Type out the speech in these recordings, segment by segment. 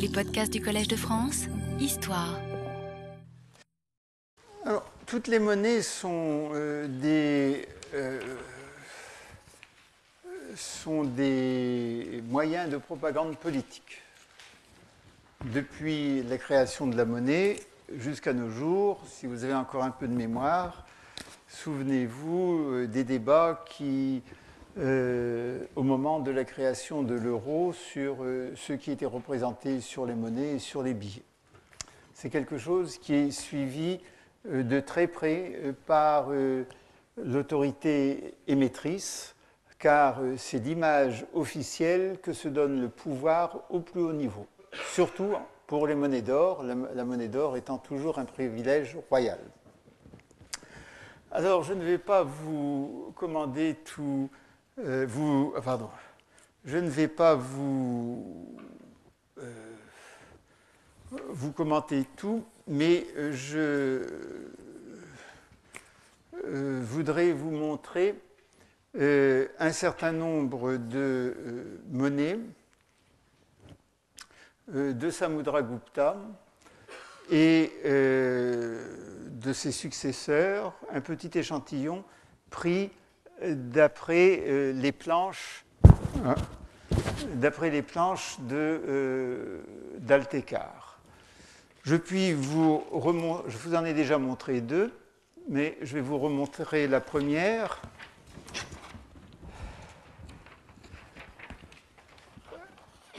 Les podcasts du Collège de France, Histoire. Alors, toutes les monnaies sont euh, des euh, sont des moyens de propagande politique. Depuis la création de la monnaie jusqu'à nos jours, si vous avez encore un peu de mémoire, souvenez-vous euh, des débats qui, euh, au moment de la création de l'euro, sur euh, ce qui était représenté sur les monnaies et sur les billets. C'est quelque chose qui est suivi de très près par l'autorité émettrice, car c'est l'image officielle que se donne le pouvoir au plus haut niveau, surtout pour les monnaies d'or, la monnaie d'or étant toujours un privilège royal. Alors, je ne vais pas vous commander tout. Euh, vous, ah, pardon. Je ne vais pas vous, euh, vous commenter tout, mais euh, je voudrais vous montrer un certain nombre de monnaies de Samudragupta et de ses successeurs, un petit échantillon pris d'après euh, les planches, hein, d'après les planches de euh, d'Altecar. Je puis vous je vous en ai déjà montré deux, mais je vais vous remontrer la première.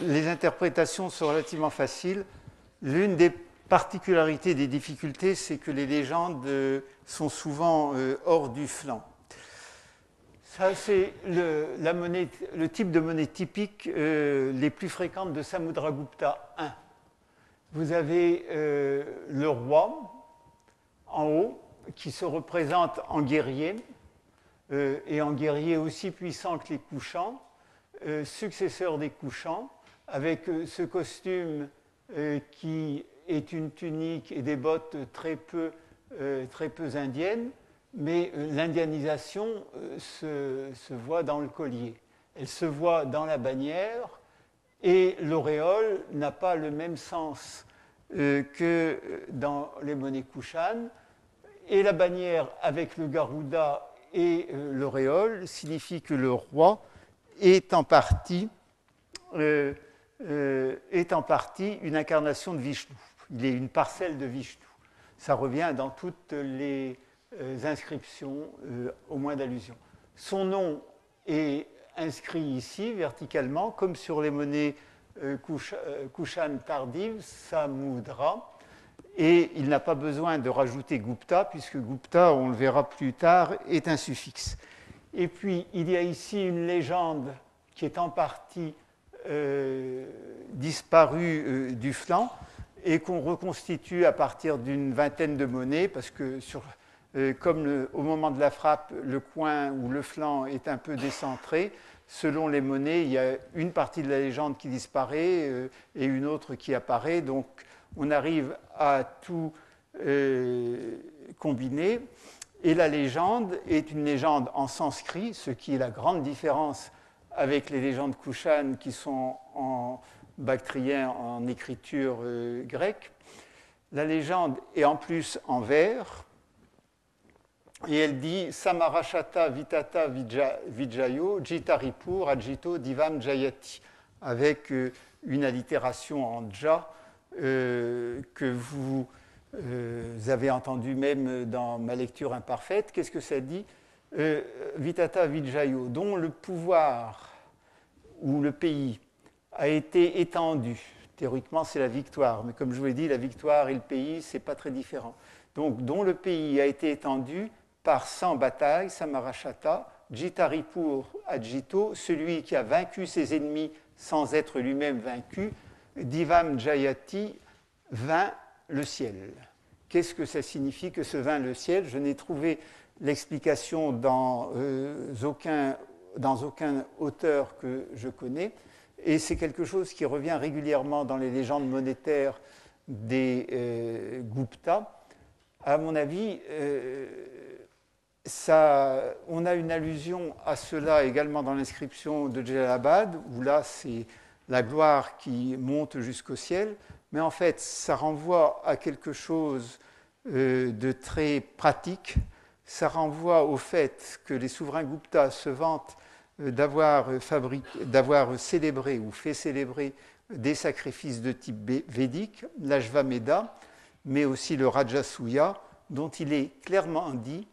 Les interprétations sont relativement faciles. L'une des particularité des difficultés, c'est que les légendes euh, sont souvent hors du flanc. Ça, c'est le, type de monnaie typique euh, les plus fréquentes de Samudragupta I. Vous avez le roi en haut qui se représente en guerrier et en guerrier aussi puissant que les couchants, successeur des couchants, avec ce costume qui est une tunique et des bottes très peu, euh, très peu indiennes, mais euh, l'indianisation euh, se, se, voit dans le collier. Elle se voit dans la bannière et l'auréole n'a pas le même sens que dans les monnaies Kushan. Et la bannière avec le Garuda et l'auréole signifie que le roi est en partie, est en partie une incarnation de Vishnu il est une parcelle de Vishnu. Ça revient dans toutes les euh, inscriptions, euh, au moins d'allusion. Son nom est inscrit ici verticalement, comme sur les monnaies euh, Kushan tardives, Samudra. Et il n'a pas besoin de rajouter Gupta, puisque Gupta, on le verra plus tard, est un suffixe. Et puis, il y a ici une légende qui est en partie disparue du flanc, et qu'on reconstitue à partir d'une vingtaine de monnaies, parce que euh, comme au moment de la frappe, le coin ou le flanc est un peu décentré, selon les monnaies, il y a une partie de la légende qui disparaît euh, et une autre qui apparaît. Donc on arrive à tout euh, combiner. Et la légende est une légende en sanskrit, ce qui est la grande différence avec les légendes Kushan qui sont en bactrien en écriture grecque. La légende est en plus en vers, et elle dit Samarashata Vitata Vijayo Jitaripur Ajito Divam Jayati, avec euh, une allitération en ja euh, que vous avez entendu même dans ma lecture imparfaite. Qu'est-ce que ça dit Vitata Vijayo, dont le pouvoir ou le pays a été étendu. Théoriquement, c'est la victoire, mais comme je vous l'ai dit, la victoire et le pays, ce n'est pas très différent. Donc, dont le pays a été étendu par 100 batailles, Samarashata, Jitaripur Ajito, celui qui a vaincu ses ennemis sans être lui-même vaincu, Divam Jayati, vint le ciel. Qu'est-ce que ça signifie que ce vint le ciel? Je n'ai trouvé l'explication dans, euh, aucun, dans aucun auteur que je connais. Et c'est quelque chose qui revient régulièrement dans les légendes monétaires des euh, Gupta. À mon avis, euh, on a une allusion à cela également dans l'inscription de Jalalabad, où là c'est la gloire qui monte jusqu'au ciel, mais en fait, ça renvoie à quelque chose euh, de très pratique. Ça renvoie au fait que les souverains Gupta se vantent euh, d'avoir célébré ou fait célébrer des sacrifices de type védique, l'Ajvameda, mais aussi le Rajasuya, dont il est clairement dit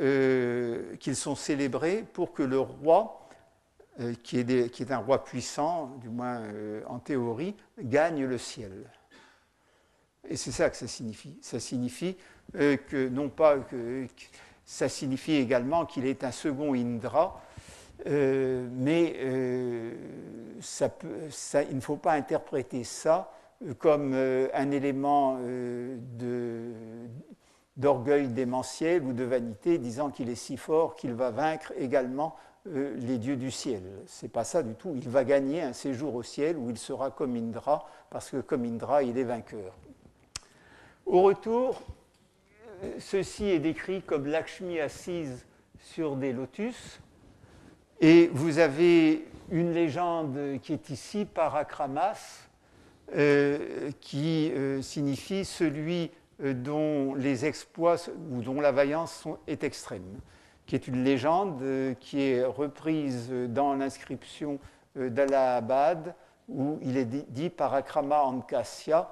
euh, qu'ils sont célébrés pour que le roi, euh, qui, est un roi puissant, du moins euh, en théorie, gagne le ciel. Et c'est ça que ça signifie. Ça signifie que, non pas que, ça signifie également qu'il est un second Indra, mais ça, il ne faut pas interpréter ça comme un élément de d'orgueil démentiel ou de vanité, disant qu'il est si fort qu'il va vaincre également euh, les dieux du ciel. Ce n'est pas ça du tout. Il va gagner un séjour au ciel où il sera comme Indra, parce que comme Indra, il est vainqueur. Au retour, euh, ceci est décrit comme Lakshmi assise sur des lotus. Et vous avez une légende qui est ici, Parakramas, euh, qui signifie celui euh, dont les exploits ou dont la vaillance est extrême, qui est une légende euh, qui est reprise dans l'inscription euh, d'Allahabad, où il est dit par Akrama Ankasya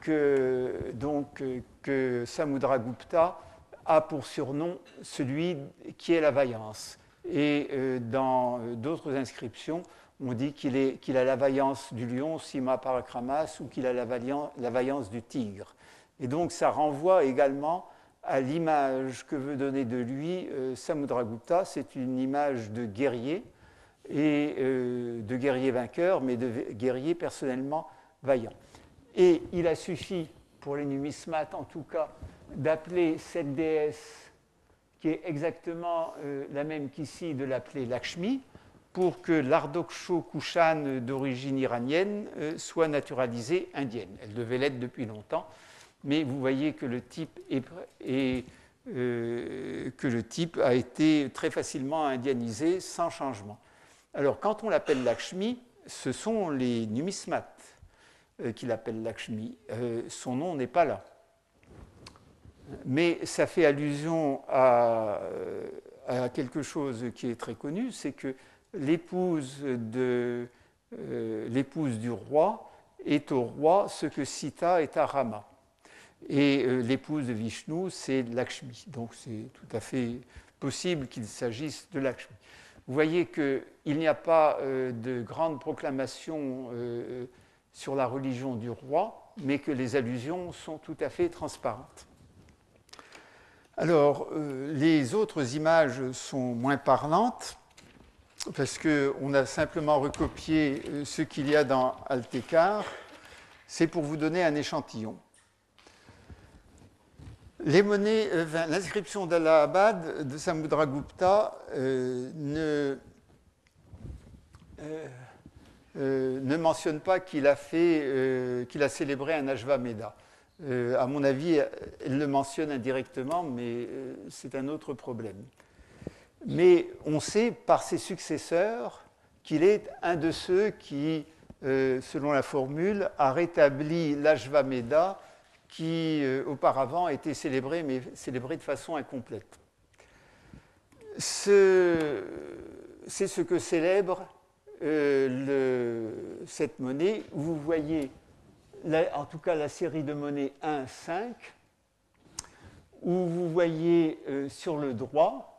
que, donc, que Samudragupta a pour surnom celui qui est la vaillance. Et dans d'autres inscriptions, on dit qu'il a la vaillance du lion, Sima Parakramas, ou qu'il a la vaillance du tigre. Et donc ça renvoie également à l'image que veut donner de lui euh, Samudragupta. C'est une image de guerrier, et euh, de guerrier vainqueur, mais de guerrier personnellement vaillant. Et il a suffi, pour les numismates en tout cas, d'appeler cette déesse, qui est exactement euh, la même qu'ici, de l'appeler Lakshmi, pour que l'ardoksho Kushan d'origine iranienne soit naturalisée indienne. Elle devait l'être depuis longtemps, mais vous voyez que le type, euh, que le type a été très facilement indianisé sans changement. Alors quand on l'appelle Lakshmi, ce sont les numismates euh, qui l'appellent Lakshmi. Euh, son nom n'est pas là. Mais ça fait allusion à, quelque chose qui est très connu, c'est que l'épouse du roi est au roi ce que Sita est à Rama. Et euh, l'épouse de Vishnu, c'est Lakshmi. Donc c'est tout à fait possible qu'il s'agisse de Lakshmi. Vous voyez qu'il n'y a pas euh, de grande proclamation euh, sur la religion du roi, mais que les allusions sont tout à fait transparentes. Alors, les autres images sont moins parlantes, parce qu'on a simplement recopié ce qu'il y a dans Altekar. C'est pour vous donner un échantillon. Euh, l'inscription d'Allahabad de Samudragupta euh, ne, euh, ne mentionne pas qu'il a, fait, qu'il a célébré un Ajvameda. à mon avis, elle le mentionne indirectement, mais c'est un autre problème. Mais on sait par ses successeurs qu'il est un de ceux qui, selon la formule, a rétabli l'Ajvameda qui euh, auparavant était célébré, mais célébré de façon incomplète. C'est ce que célèbre euh, cette monnaie. Vous voyez, en tout cas, la série de monnaies 1, 5, où vous voyez euh, sur le droit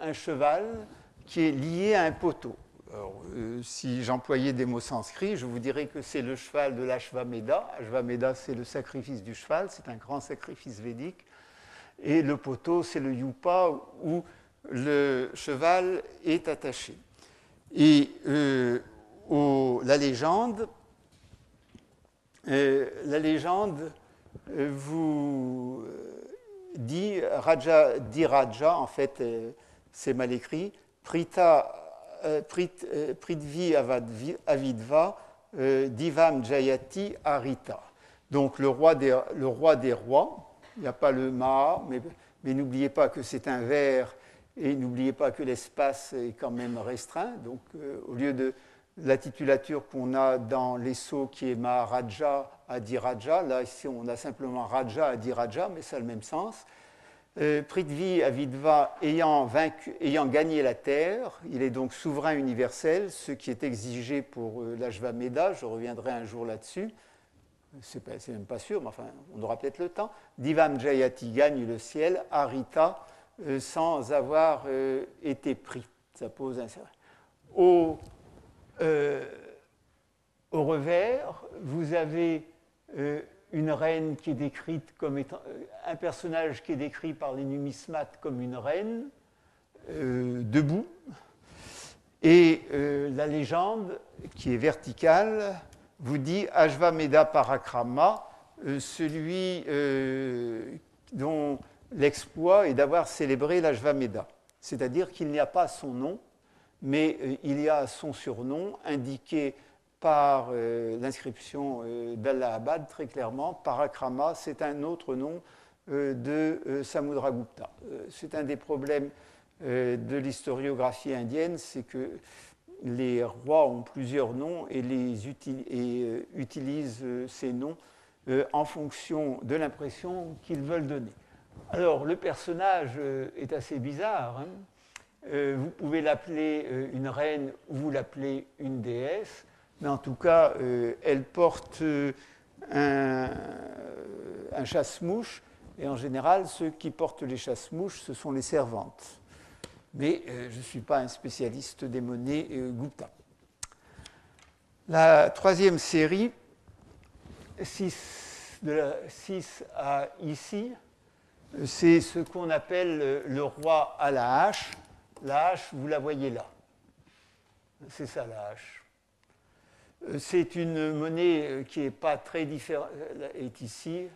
un cheval qui est lié à un poteau. Euh, si j'employais des mots sanscrits, je vous dirais que c'est le cheval de l'Ashvameda. Ashvameda, c'est le sacrifice du cheval, c'est un grand sacrifice védique. Et le poteau, c'est le yupa où le cheval est attaché. Et euh, la légende, euh, la légende vous dit, Raja, dit Raja, en fait, c'est mal écrit, Prita euh, euh, Pritvi Avidva euh, Divam Jayati Arita. Donc le roi des, le roi des rois, il n'y a pas le Ma, mais, mais n'oubliez pas que c'est un vers et n'oubliez pas que l'espace est quand même restreint. Donc au lieu de la titulature qu'on a dans les sceaux qui est Maharaja, Adiraja. Là, ici, on a simplement Raja, Adiraja, mais ça a le même sens. Euh, Prithvi Avidva ayant, gagné la terre, il est donc souverain universel, ce qui est exigé pour euh, l'Ajvameda, je reviendrai un jour là-dessus, c'est même pas sûr, mais enfin, on aura peut-être le temps. Divam Jayati gagne le ciel, Arita, euh, sans avoir été pris. Ça pose un. Au revers, vous avez une reine qui est décrite comme étant euh, un personnage qui est décrit par les numismates comme une reine euh, debout et euh, la légende qui est verticale vous dit Ajvameda Parakrama celui dont l'exploit est d'avoir célébré l'Ajvameda c'est-à-dire qu'il n'y a pas son nom mais il y a son surnom indiqué par euh, l'inscription euh, d'Allahabad, très clairement. Parakrama, c'est un autre nom euh, de Samudragupta. c'est un des problèmes de l'historiographie indienne, c'est que les rois ont plusieurs noms et, utilisent ces noms en fonction de l'impression qu'ils veulent donner. Alors, le personnage est assez bizarre. Hein. vous pouvez l'appeler une reine ou vous l'appelez une déesse mais en tout cas, euh, elle porte euh, un, chasse-mouche, et en général, ceux qui portent les chasse-mouches, ce sont les servantes. Mais euh, je ne suis pas un spécialiste des monnaies Gupta. La troisième série, 6, de la 6 à ici, c'est ce qu'on appelle le roi à la hache. La hache, vous la voyez là. C'est ça la hache. Euh, c'est une monnaie euh, qui n'est pas très différente, euh, est ici.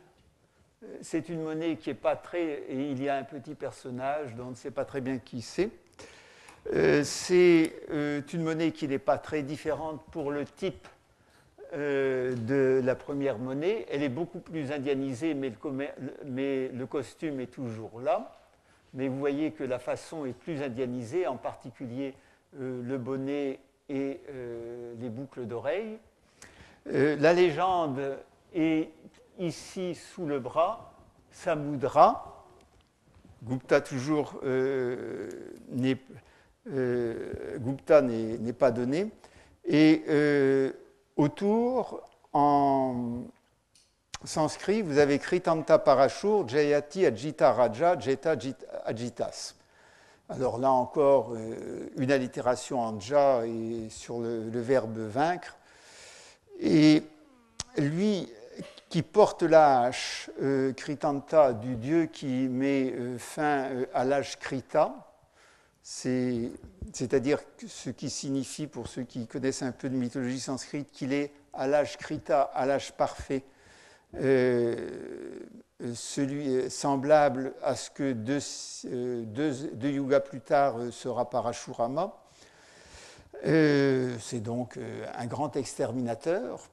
C'est une monnaie qui n'est pas très, et il y a un petit personnage dont on ne sait pas très bien qui c'est. c'est une monnaie qui n'est pas très différente pour le type de la première monnaie. Elle est beaucoup plus indianisée, mais le, mais le, costume est toujours là. Mais vous voyez que la façon est plus indianisée, en particulier le bonnet et euh, les boucles d'oreilles. Euh, la légende est ici sous le bras, Samudra. Gupta toujours euh, n'est Gupta n'est pas donné. Et autour, en sanskrit, vous avez Kritanta Parashur, Jayati Ajita Raja, Jeta Ajitas. Alors là encore, euh, une allitération en ja et sur le, verbe vaincre. Et lui qui porte la hache, euh, Kritanta, du dieu qui met euh, fin à l'âge Krita, c'est-à-dire ce qui signifie, pour ceux qui connaissent un peu de mythologie sanscrite, qu'il est à l'âge Krita, à l'âge parfait, celui euh, semblable à ce que deux, euh, yugas plus tard euh, sera Parashurama. c'est donc un grand exterminateur.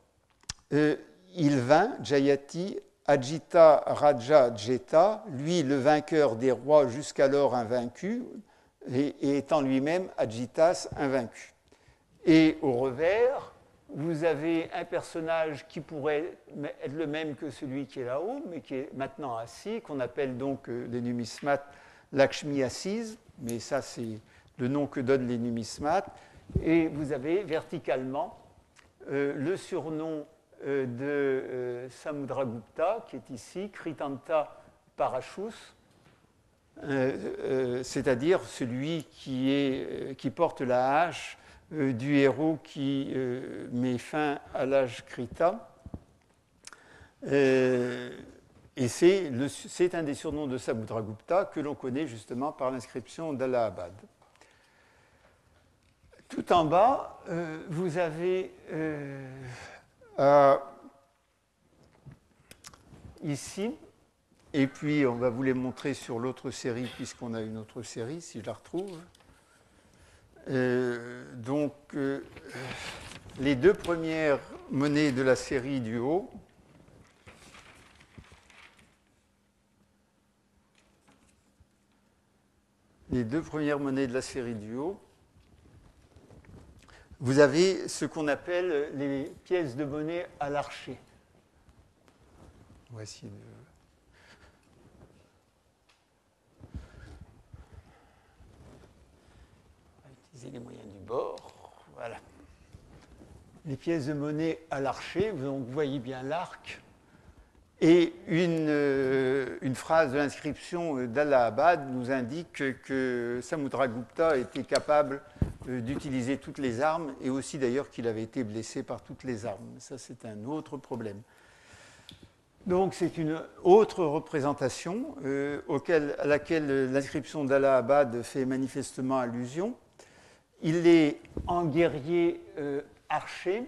il vint, Jayati, Ajita Raja Jeta, lui le vainqueur des rois jusqu'alors invaincu, et, et étant lui-même Ajitas invaincu. Et au revers, vous avez un personnage qui pourrait être le même que celui qui est là-haut, mais qui est maintenant assis, qu'on appelle donc euh, les numismates Lakshmi assise, mais ça c'est le nom que donnent les numismates. Et vous avez verticalement euh, le surnom euh, de Samudragupta, qui est ici, Kritanta Parashus, c'est-à-dire celui qui, porte la hache euh, du héros qui euh, met fin à l'âge Krita. Euh, et c'est un des surnoms de Samudragupta que l'on connaît justement par l'inscription d'Allahabad. Tout en bas, vous avez ici, et puis on va vous les montrer sur l'autre série, puisqu'on a une autre série, si je la retrouve. Euh, donc, euh, les deux premières monnaies de la série du haut, les deux premières monnaies de la série du haut, vous avez ce qu'on appelle les pièces de monnaie à l'archer. Voici On va les moyens du bord. Voilà. Les pièces de monnaie à l'archer, vous voyez bien l'arc. Et une, euh, phrase de l'inscription d'Allahabad nous indique que Samudragupta était capable euh, d'utiliser toutes les armes et aussi d'ailleurs qu'il avait été blessé par toutes les armes. Ça, c'est un autre problème. Donc, c'est une autre représentation euh, à laquelle l'inscription d'Allahabad fait manifestement allusion. Il est en guerrier archer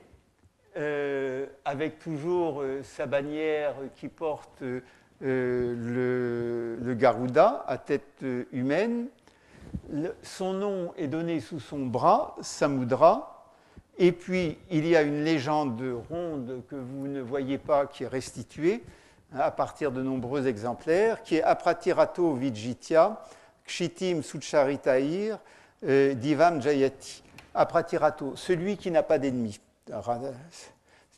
euh, avec toujours euh, sa bannière qui porte euh, le, le, Garuda à tête humaine. son nom est donné sous son bras, Samudra. Et puis, il y a une légende ronde que vous ne voyez pas qui est restituée hein, à partir de nombreux exemplaires, qui est Apratirato Vijitya, Kshitim Sucharitair, Divam Jayati. Apratirato, celui qui n'a pas d'ennemi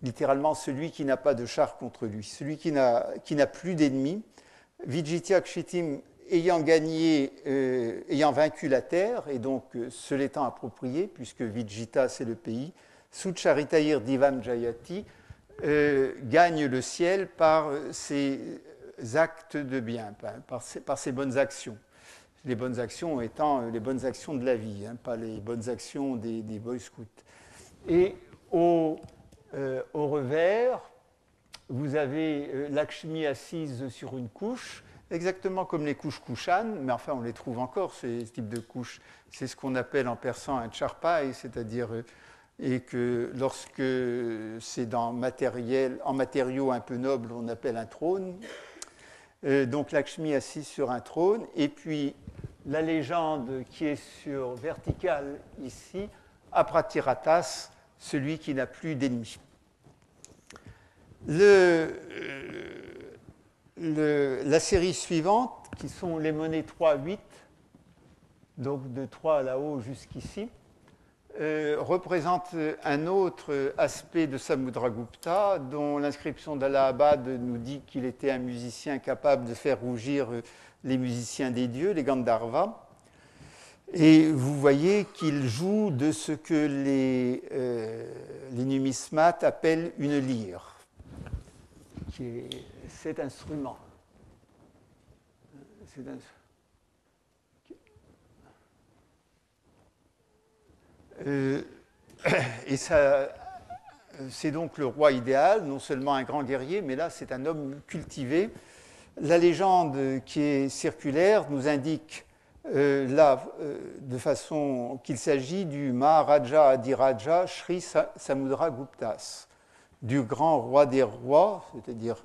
littéralement celui qui n'a pas de char contre lui, celui qui n'a plus d'ennemis. Vijitya Kshitim ayant gagné, euh, ayant vaincu la terre, et donc euh, se l'étant approprié, puisque Vijita c'est le pays, Sucharitayir Divam Jayati euh, gagne le ciel par ses actes de bien, par ses, par ses, bonnes actions. Les bonnes actions étant les bonnes actions de la vie, hein, pas les bonnes actions des, Boy Scouts. Et au, euh, au revers, vous avez euh, Lakshmi assise sur une couche, exactement comme les couches Kushan, mais enfin on les trouve encore, ces types de couches. C'est ce qu'on appelle en persan un charpai, c'est-à-dire euh, et que lorsque c'est dans matériel, en matériaux un peu nobles, on appelle un trône. donc Lakshmi assise sur un trône, et puis la légende qui est sur verticale ici, Apratiratas, celui qui n'a plus d'ennemis. Euh, la série suivante, qui sont les monnaies 3-8, donc de 3 là-haut jusqu'ici, euh, représente un autre aspect de Samudragupta, dont l'inscription d'Allahabad nous dit qu'il était un musicien capable de faire rougir les musiciens des dieux, les Gandharvas. Et vous voyez qu'il joue de ce que les, euh, les numismates appellent une lyre, qui est cet instrument. Euh, et ça, c'est donc le roi idéal, non seulement un grand guerrier, mais là c'est un homme cultivé. La légende qui est circulaire nous indique euh, là, euh, de façon qu'il s'agit du Maharaja Adiraja Sri Samudra Guptas, du grand roi des rois, c'est-à-dire,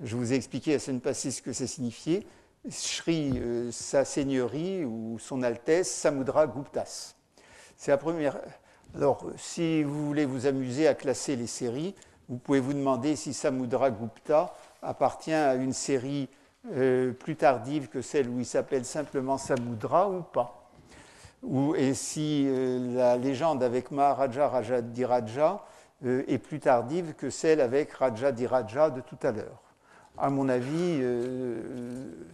je vous ai expliqué à scène passée ce que ça signifiait, Sri, euh, sa seigneurie ou son Altesse Samudra Guptas. C'est la première. Alors, si vous voulez vous amuser à classer les séries, vous pouvez vous demander si Samudra Gupta appartient à une série euh, plus tardive que celle où il s'appelle simplement Samudra ou pas. Ou, et si euh, la légende avec Maharaja Rajadiraja euh, est plus tardive que celle avec Rajadiraja de tout à l'heure. À mon avis,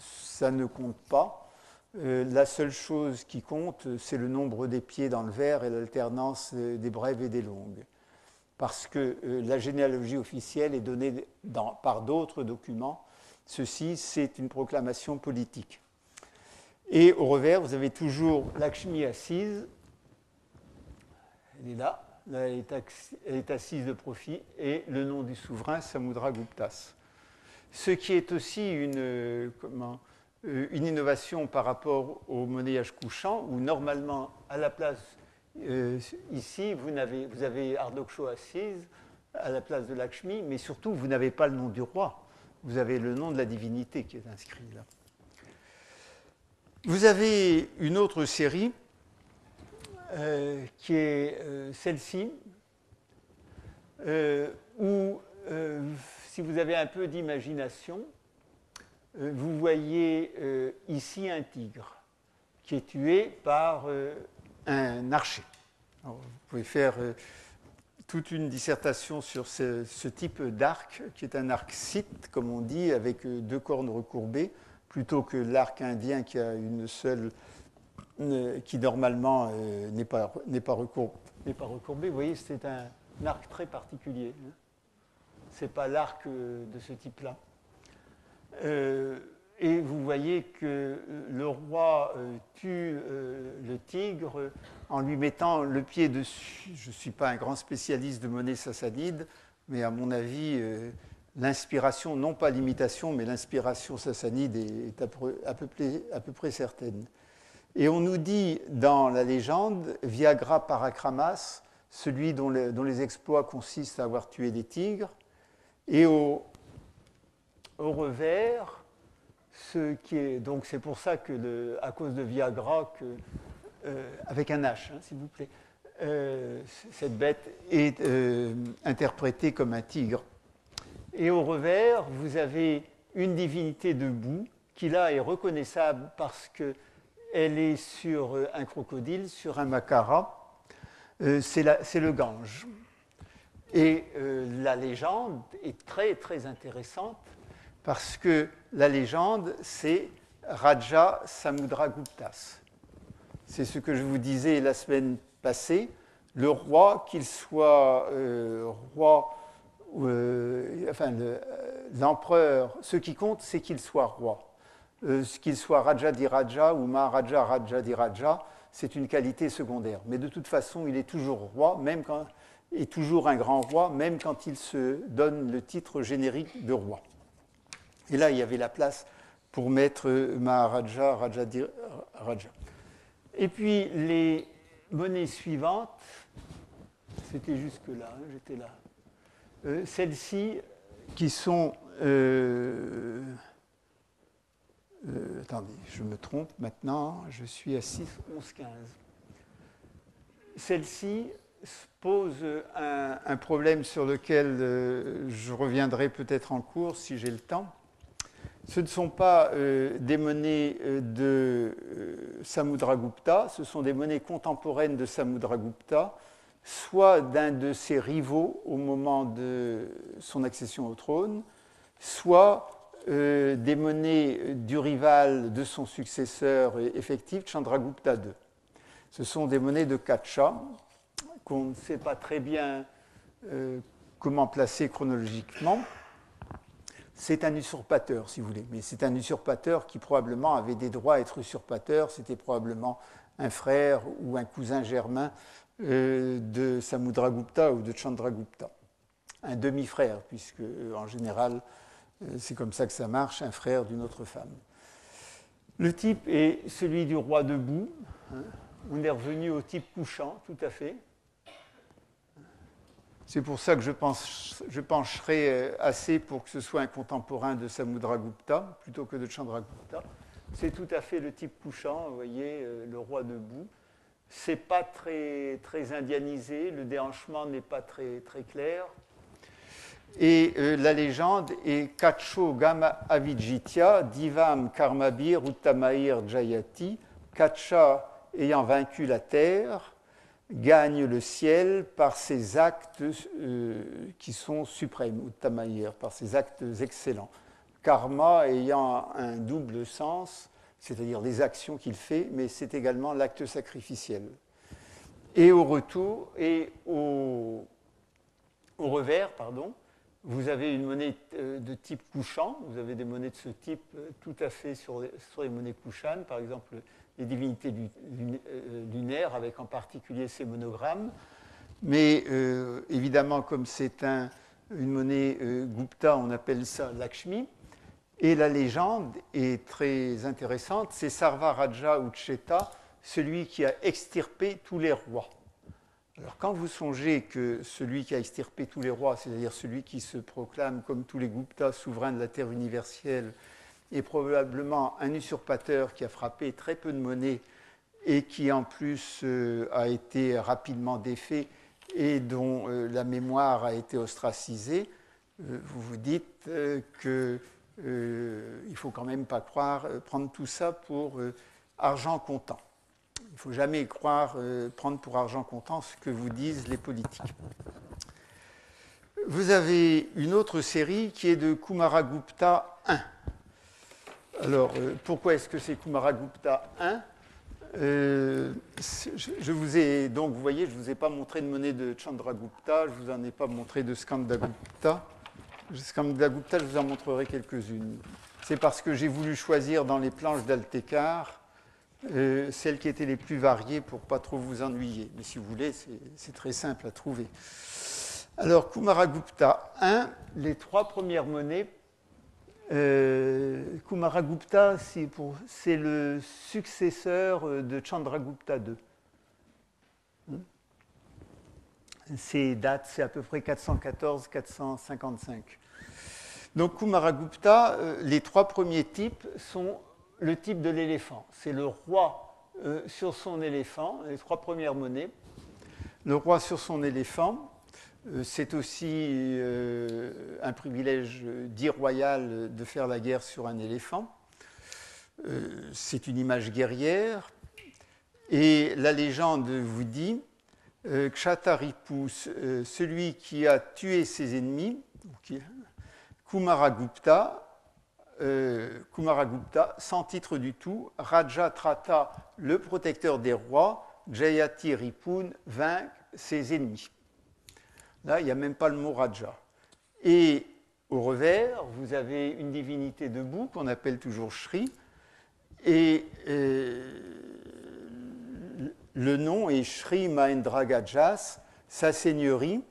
ça ne compte pas. la seule chose qui compte, c'est le nombre des pieds dans le verre et l'alternance des brèves et des longues. Parce que la généalogie officielle est donnée par d'autres documents Ceci, c'est une proclamation politique. Et au revers, vous avez toujours Lakshmi assise. Elle est là. elle, est assise de profit. Et le nom du souverain, Samudra Guptas. Ce qui est aussi une, comment, euh, une innovation par rapport au monnayage couchant, où normalement, à la place, euh, ici, vous avez, vous avez assise à la place de Lakshmi, mais surtout, vous n'avez pas le nom du roi vous avez le nom de la divinité qui est inscrit là. Vous avez une autre série euh, qui est euh, celle-ci, où, si vous avez un peu d'imagination, vous voyez ici un tigre qui est tué par un archer. vous pouvez faire toute une dissertation sur ce, type d'arc, qui est un arc site, comme on dit, avec deux cornes recourbées, plutôt que l'arc indien qui a une seule, qui normalement n'est pas, pas, recourbé. Vous voyez, c'est un, arc très particulier. Hein. Ce n'est pas l'arc de ce type-là. Et vous voyez que euh, le roi euh, tue euh, le tigre en lui mettant le pied dessus. Je ne suis pas un grand spécialiste de monnaie sassanide, mais à mon avis, l'inspiration, non pas l'imitation, mais l'inspiration sassanide est à peu, près, certaine. Et on nous dit dans la légende, Viagra Parakramas, celui dont, les exploits consistent à avoir tué des tigres, et au revers, donc c'est pour ça que, à cause de Viagra, euh, avec un H, hein, s'il vous plaît, euh, cette bête est euh, interprétée comme un tigre. Et au revers, vous avez une divinité debout qui là est reconnaissable parce qu'elle est sur un crocodile, sur un macara. c'est le Gange. Et la légende est très très intéressante parce que la légende, c'est Raja Samudraguptas. C'est ce que je vous disais la semaine passée. Le roi, qu'il soit euh, roi, euh, enfin euh, l'empereur, ce qui compte, c'est qu'il soit roi. qu'il soit Raja Diraja ou Maharaja Raja Diraja, c'est une qualité secondaire. Mais de toute façon, il est toujours roi, même et toujours un grand roi, même quand il se donne le titre générique de roi. Et là, il y avait la place pour mettre Maharaja, Raja. Et puis les monnaies suivantes, c'était jusque-là, hein, j'étais là. Euh, celles-ci qui sont. Euh, euh, attendez, je me trompe maintenant, je suis à 6, 11, 15. Celle-ci pose un, problème sur lequel je reviendrai peut-être en cours si j'ai le temps ce ne sont pas euh, des monnaies euh, de euh, Samudragupta, ce sont des monnaies contemporaines de Samudragupta, soit d'un de ses rivaux au moment de son accession au trône, soit des monnaies du rival de son successeur effectif, Chandragupta II. Ce sont des monnaies de Kacha qu'on ne sait pas très bien comment placer chronologiquement c'est un usurpateur, si vous voulez. Mais c'est un usurpateur qui probablement avait des droits à être usurpateur. C'était probablement un frère ou un cousin germain euh, de Samudragupta ou de Chandragupta. Un demi-frère, puisque euh, en général, euh, c'est comme ça que ça marche, un frère d'une autre femme. Le type est celui du roi debout. Hein. On est revenu au type couchant, tout à fait. C'est pour ça que je, pencherai euh, assez pour que ce soit un contemporain de Samudragupta plutôt que de Chandragupta. C'est tout à fait le type couchant, vous voyez, euh, le roi debout. C'est pas très, très indianisé, le déhanchement n'est pas très, très clair. Et euh, la légende est Kacho Gama Avijitya, Divam Karmabir Uttamair Jayati, Kacha ayant vaincu la terre, gagne le ciel par ses actes euh, qui sont suprêmes, ou tamaïr, par ses actes excellents. Karma ayant un double sens, c'est-à-dire les actions qu'il fait, mais c'est également l'acte sacrificiel. Et au retour, et au, revers, pardon, vous avez une monnaie euh, de type couchant, vous avez des monnaies de ce type euh, tout à fait sur sur les monnaies couchantes, par exemple les divinités euh, lunaires, avec en particulier ces monogrammes. Mais euh, évidemment, comme c'est un, une monnaie euh, Gupta, on appelle ça Lakshmi. Et la légende est très intéressante, c'est Sarva Raja Ucheta, celui qui a extirpé tous les rois. Alors quand vous songez que celui qui a extirpé tous les rois, c'est-à-dire celui qui se proclame comme tous les Guptas souverain de la terre universelle, est probablement un usurpateur qui a frappé très peu de monnaie et qui en plus euh, a été rapidement défait et dont euh, la mémoire a été ostracisée, euh, vous vous dites qu'il ne faut quand même pas croire, prendre tout ça pour argent comptant. ne faut jamais croire, prendre pour argent comptant ce que vous disent les politiques. Vous avez une autre série qui est de Kumaragupta 1. Alors, euh, pourquoi est-ce que c'est Kumaragupta 1 euh, je, vous ai donc, vous voyez, je ne vous ai pas montré de monnaie de Chandragupta, je ne vous en ai pas montré de Skandagupta. Skandagupta, je vous en montrerai quelques-unes. C'est parce que j'ai voulu choisir dans les planches d'Altekar euh, celles qui étaient les plus variées pour pas trop vous ennuyer. Mais si vous voulez, c'est très simple à trouver. Alors, Kumaragupta 1, les trois premières monnaies euh, Kumaragupta, c'est le successeur euh, de Chandragupta II. Hmm? Ces dates, c'est à peu près 414-455. Donc Kumaragupta, euh, les trois premiers types sont le type de l'éléphant. C'est le roi sur son éléphant, les trois premières monnaies. Le roi sur son éléphant, c'est aussi euh, un privilège dit royal de faire la guerre sur un éléphant. Euh, c'est une image guerrière. Et la légende vous dit Kshataripus, celui qui a tué ses ennemis, Kumaragupta, Kumaragupta, sans titre du tout, Raja Trata, le protecteur des rois, Jayati Ripun, vainc ses ennemis. Là, il n'y a même pas le mot Raja. Et au revers, vous avez une divinité debout qu'on appelle toujours Shri. Et euh, le nom est Shri Mahendragajas, sa seigneurie,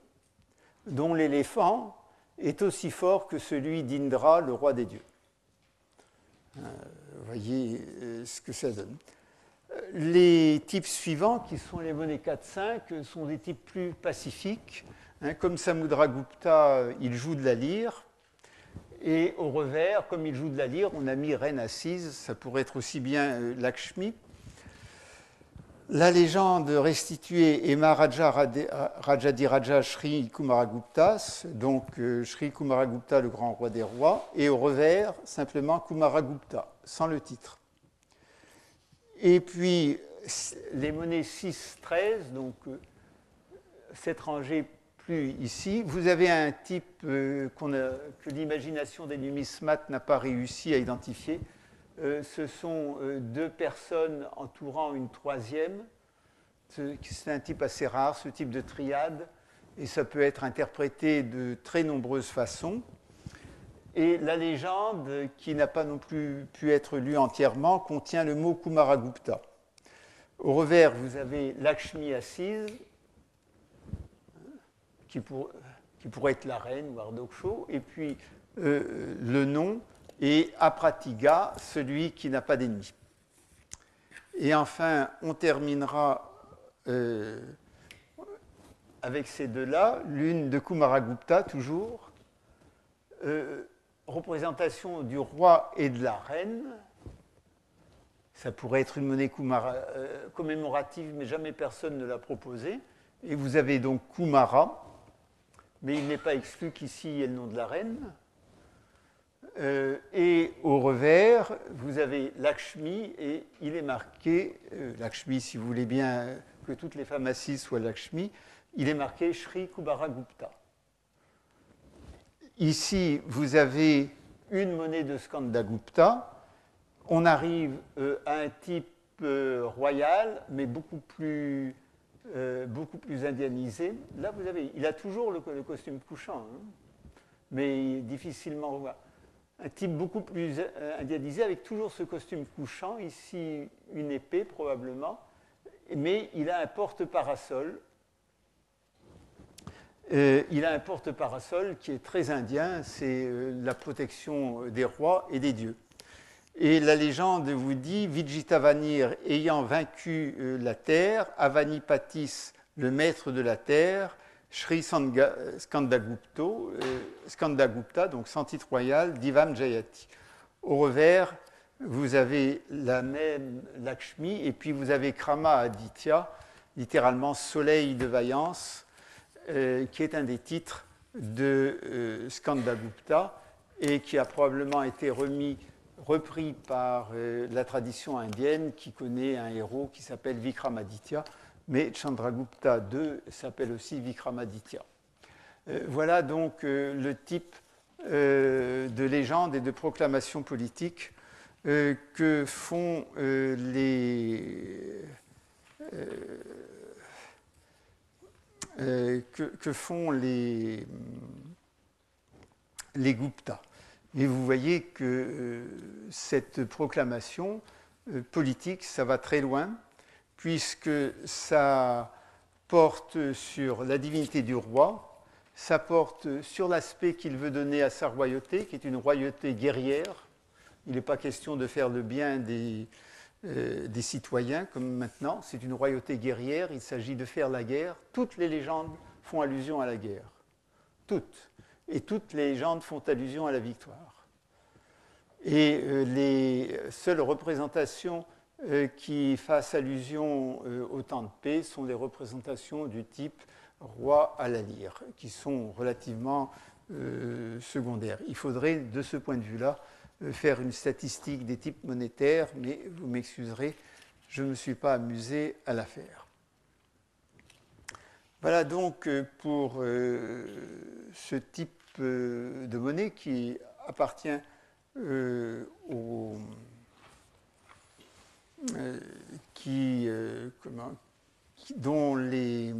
dont l'éléphant est aussi fort que celui d'Indra, le roi des dieux. Euh, voyez euh, ce que ça donne. Les types suivants, qui sont les monnaies 4-5, sont des types plus pacifiques. Hein, comme Samudragupta, il joue de la lyre. Et au revers, comme il joue de la lyre, on a mis reine assise. Ça pourrait être aussi bien euh, Lakshmi. La légende restituée est Maharaja Rajadiraja Sri Kumaraguptas, donc euh, Sri Kumaragupta, le grand roi des rois, et au revers, simplement Kumaragupta, sans le titre. Et puis, les monnaies 6-13, donc 7 euh, rangées ici. Vous avez un type euh, que l'imagination des numismates n'a pas réussi à identifier. Euh, ce sont euh, deux personnes entourant une troisième. C'est un type assez rare, ce type de triade, et ça peut être interprété de très nombreuses façons. Et la légende, qui n'a pas non plus pu être lue entièrement, contient le mot Kumaragupta. Au revers, vous avez Lakshmi assise qui, pourrait être la reine ou Ardoksho, et puis euh, le nom est Apratiga, celui qui n'a pas d'ennemi. Et enfin, on terminera euh, avec ces deux-là, l'une de Kumaragupta toujours, euh, représentation du roi et de la reine. Ça pourrait être une monnaie commémorative, mais jamais personne ne l'a proposée. Et vous avez donc Kumara, mais il n'est pas exclu qu'ici il y ait le nom de la reine. Euh, et au revers, vous avez Lakshmi et il est marqué, euh, Lakshmi si vous voulez bien que toutes les femmes assises soient Lakshmi, il est marqué Sri Kubaragupta. Ici, vous avez une monnaie de Skandagupta. On arrive euh, à un type royal, mais beaucoup plus euh, beaucoup plus indianisé. Là, vous avez, il a toujours le, costume couchant, hein, mais difficilement Un type beaucoup plus euh, indianisé avec toujours ce costume couchant, ici une épée probablement, mais il a un porte-parasol. Euh, il a un porte-parasol qui est très indien, c'est la protection des rois et des dieux. Et la légende vous dit Vijitavanir ayant vaincu euh, la terre, Avanipatis, le maître de la terre, Sri Skandagupta, euh, Skandagupta, donc sans titre royal, Divam Jayati. Au revers, vous avez la même Lakshmi, et puis vous avez Krama Aditya, littéralement soleil de vaillance, euh, qui est un des titres de Skandagupta, et qui a probablement été remis repris par la tradition indienne qui connaît un héros qui s'appelle Vikramaditya, mais Chandragupta II s'appelle aussi Vikramaditya. voilà donc le type de légende et de proclamation politique que font les euh, que, font les, les Gupta. Et vous voyez que euh, cette proclamation euh, politique, ça va très loin, puisque ça porte sur la divinité du roi, ça porte sur l'aspect qu'il veut donner à sa royauté, qui est une royauté guerrière. Il n'est pas question de faire le bien des, euh, des citoyens, comme maintenant. C'est une royauté guerrière, il s'agit de faire la guerre. Toutes les légendes font allusion à la guerre. Toutes. Et toutes les légendes font allusion à la victoire. Et euh, les seules représentations euh, qui fassent allusion au temps de paix sont les représentations du type roi à la lyre, qui sont relativement secondaires. Il faudrait, de ce point de vue-là, euh, faire une statistique des types monétaires, mais vous m'excuserez, je ne me suis pas amusé à la faire. Voilà donc euh, pour euh, ce type de monnaie qui appartient au, qui, dont les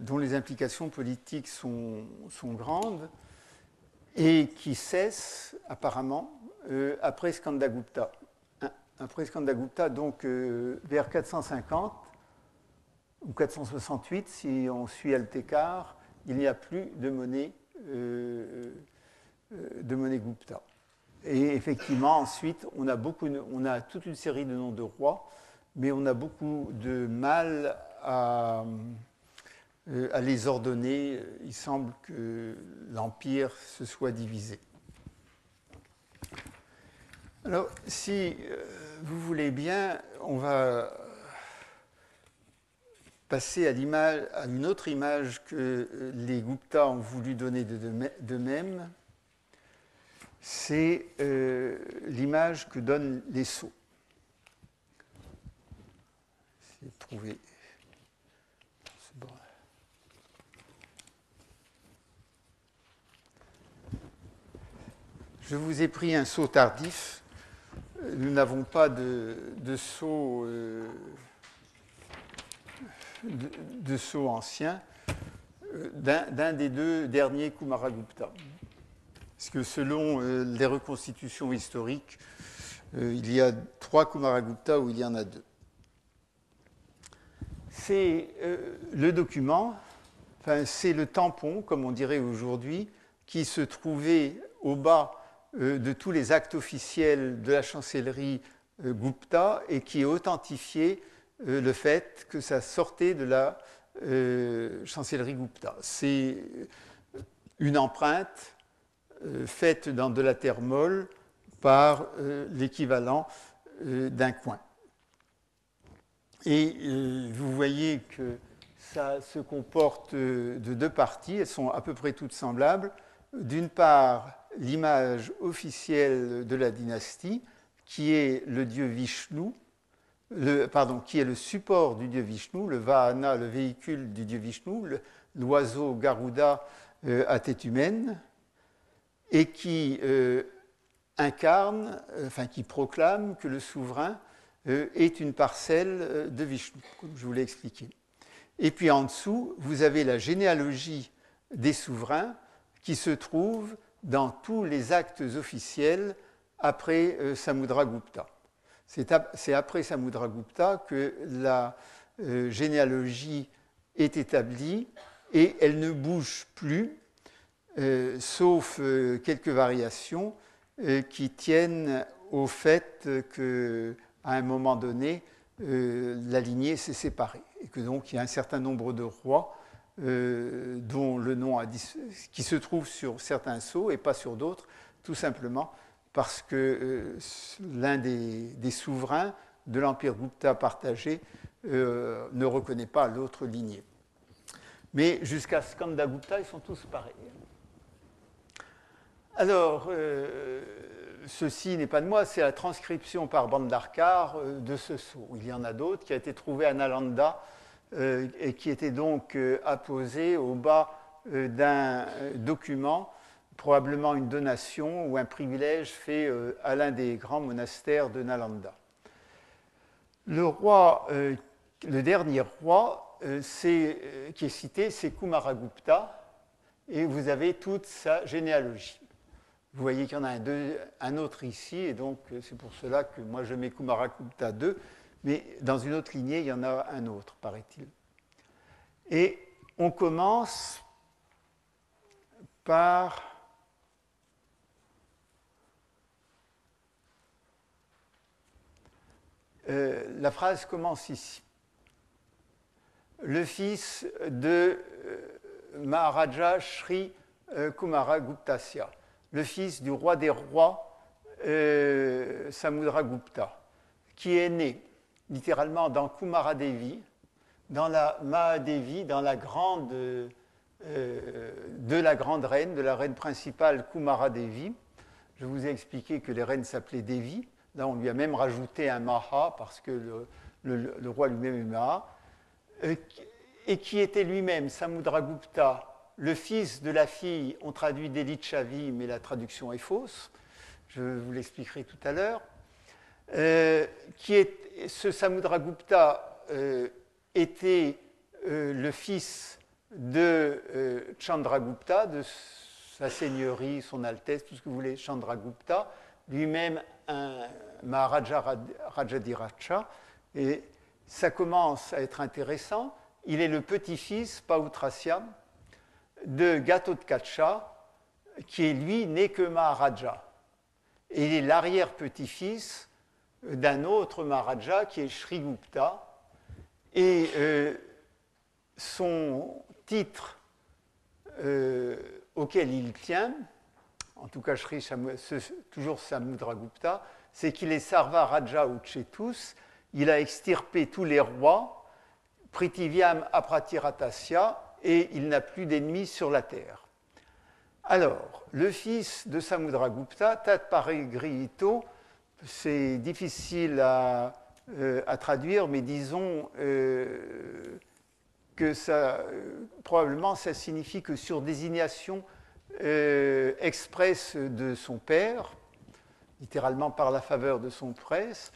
dont les implications politiques sont, sont grandes et qui cesse apparemment euh, après Skandagupta. Après Skandagupta, donc euh, vers 450 ou 468, si on suit Altekar, il n'y a plus de monnaie, euh, de monnaie Gupta. Et effectivement, ensuite, on a, beaucoup, on a toute une série de noms de rois, mais on a beaucoup de mal à euh, les ordonner, euh, il semble que l'Empire se soit divisé. Alors, si euh, vous voulez bien, on va passer à, à une autre image que les Gupta ont voulu donner d'eux-mêmes. C'est l'image que donnent les sceaux. Je vous ai pris un saut tardif. Nous n'avons pas de, saut, euh, ancien euh, d'un des deux derniers Kumaragupta. Parce que selon euh, les reconstitutions historiques, il y a trois Kumaragupta où il y en a deux. C'est le document, c'est le tampon, comme on dirait aujourd'hui, qui se trouvait au bas de tous les actes officiels de la chancellerie euh, Gupta et qui authentifiait euh, le fait que ça sortait de la chancellerie Gupta. C'est une empreinte faite dans de la terre molle par l'équivalent d'un coin. Et vous voyez que ça se comporte de deux parties, elles sont à peu près toutes semblables. D'une part, l'image officielle de la dynastie, qui est le dieu Vishnu, pardon, qui est le support du dieu Vishnu, le Vahana, le véhicule du dieu Vishnu, l'oiseau Garuda euh, à tête humaine, et qui euh, incarne, euh, enfin qui proclame que le souverain est une parcelle de Vishnu, comme je vous l'ai expliqué. Et puis en dessous, vous avez la généalogie des souverains qui se trouve dans tous les actes officiels après euh, Samudragupta. C'est après Samudragupta que la euh, généalogie est établie et elle ne bouge plus, euh, sauf quelques variations qui tiennent au fait qu'à un moment donné, la lignée s'est séparée et que donc il y a un certain nombre de rois euh, dont le nom qui se trouve sur certains sceaux et pas sur d'autres, tout simplement parce que euh, l'un des, souverains de l'Empire Gupta partagé euh, ne reconnaît pas l'autre lignée. Mais jusqu'à Skandagupta, ils sont tous pareils. Alors, ceci n'est pas de moi, c'est la transcription par Bandarkar de ce sceau. Il y en a d'autres qui a été trouvé à Nalanda et qui était donc apposé au bas d'un document, probablement une donation ou un privilège fait à l'un des grands monastères de Nalanda. Le roi, le dernier roi qui est cité, c'est Kumaragupta, et vous avez toute sa généalogie. Vous voyez qu'il y en a un, autre ici, et donc euh, c'est pour cela que moi je mets Kumarakupta 2, mais dans une autre lignée, il y en a un autre, paraît-il. Et on commence par euh, la phrase commence ici. Le fils de euh, Maharaja Sri Kumaraguptasya le fils du roi des rois, euh, Samudragupta, qui est né littéralement dans Kumaradevi, dans la Mahadevi, dans la grande, euh, de la grande reine, de la reine principale Kumaradevi. Je vous ai expliqué que les reines s'appelaient Devi. Là, on lui a même rajouté un Maha parce que le, roi lui-même est Maha. Euh, et qui était lui-même Samudragupta, le fils de la fille, on traduit Chavi, mais la traduction est fausse. Je vous l'expliquerai tout à l'heure. Euh, qui est, ce Samudragupta euh, était euh, le fils de Chandragupta, de sa seigneurie, son Altesse, tout ce que vous voulez, Chandragupta, lui-même un Maharaja Rajadiracha. Et ça commence à être intéressant. Il est le petit-fils, Pautrasya, de Gatotkacha, qui est lui né que Maharaja. Et il est l'arrière-petit-fils d'un autre Maharaja qui est Shrigupta. Et euh, son titre euh, auquel il tient, en tout cas Shri toujours Samudragupta, c'est qu'il est Sarva Raja Uchetus, il a extirpé tous les rois, Pritiviam Apratiratasya, et il n'a plus d'ennemis sur la terre. Alors, le fils de Samudragupta, Tatparigrihito, c'est difficile à, euh, traduire, mais disons euh, que ça, probablement ça signifie que sur désignation euh, expresse de son père, littéralement par la faveur de son presse,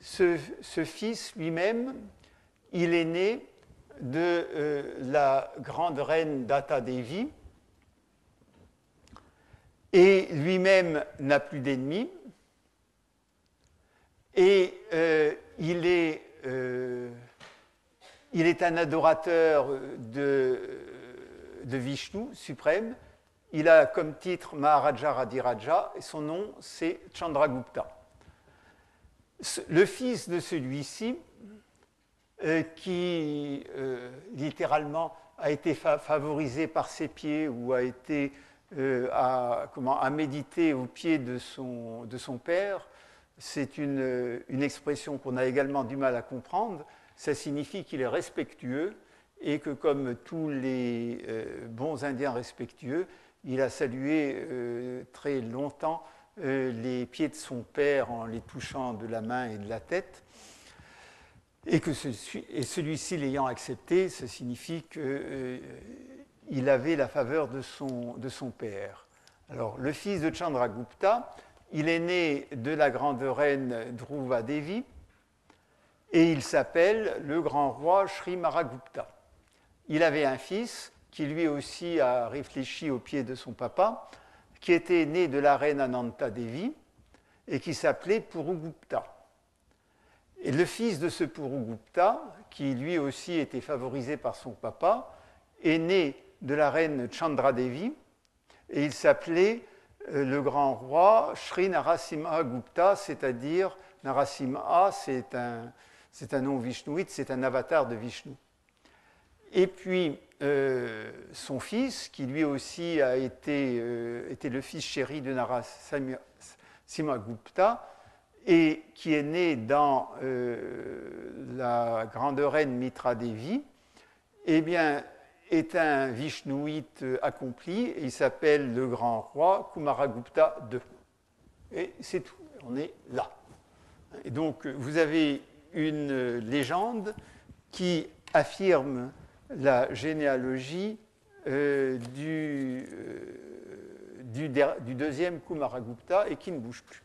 ce fils lui-même, il est né de euh, la grande reine Data Devi, et lui-même n'a plus d'ennemis, et euh, il, est, euh, il est un adorateur de, Vishnu suprême. Il a comme titre Maharaja Radiraja et son nom c'est Chandragupta. Le fils de celui-ci, euh, qui littéralement a été favorisé par ses pieds ou a été à, comment, méditer au pied de son, de son père. C'est une, une, expression qu'on a également du mal à comprendre. Ça signifie qu'il est respectueux et que comme tous les bons Indiens respectueux, il a salué très longtemps les pieds de son père en les touchant de la main et de la tête et que celui-ci l'ayant accepté, ça signifie qu'il euh, avait la faveur de son, père. Alors, le fils de Chandragupta, il est né de la grande reine Dhruva Devi et il s'appelle le grand roi Sri Maragupta. Il avait un fils qui lui aussi a réfléchi au pied de son papa, qui était né de la reine Ananta Devi et qui s'appelait Purugupta. Et le fils de ce Purugupta, qui lui aussi était favorisé par son papa, est né de la reine Chandradevi et il s'appelait le grand roi Sri Narasimha Gupta, c'est-à-dire Narasimha, c'est un, c'est un nom vishnouite, c'est un avatar de Vishnu. Et puis euh, son fils, qui lui aussi a été, euh, le fils chéri de Narasimha Gupta, et qui est né dans euh, la grande reine Mitra Devi, eh bien, est un Vishnouite accompli et il s'appelle le grand roi Kumaragupta II. Et c'est tout, on est là. Et donc vous avez une légende qui affirme la généalogie euh, du, euh, deuxième Kumaragupta et qui ne bouge plus.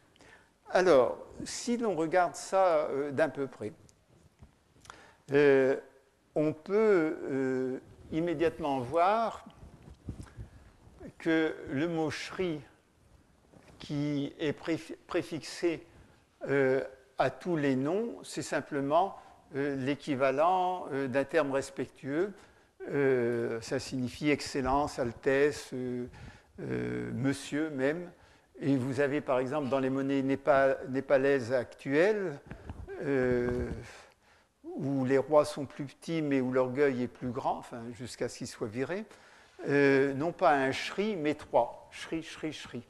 Alors, si l'on regarde ça euh, d'un peu près, on peut immédiatement voir que le mot Shri, qui est préfixé à tous les noms, c'est simplement euh, l'équivalent euh, d'un terme respectueux. Euh, ça signifie excellence, altesse, monsieur même. Et vous avez par exemple dans les monnaies népalaises actuelles, où les rois sont plus petits mais où l'orgueil est plus grand, enfin, jusqu'à ce qu'ils soient virés, non pas un shri mais trois. Shri, shri, shri.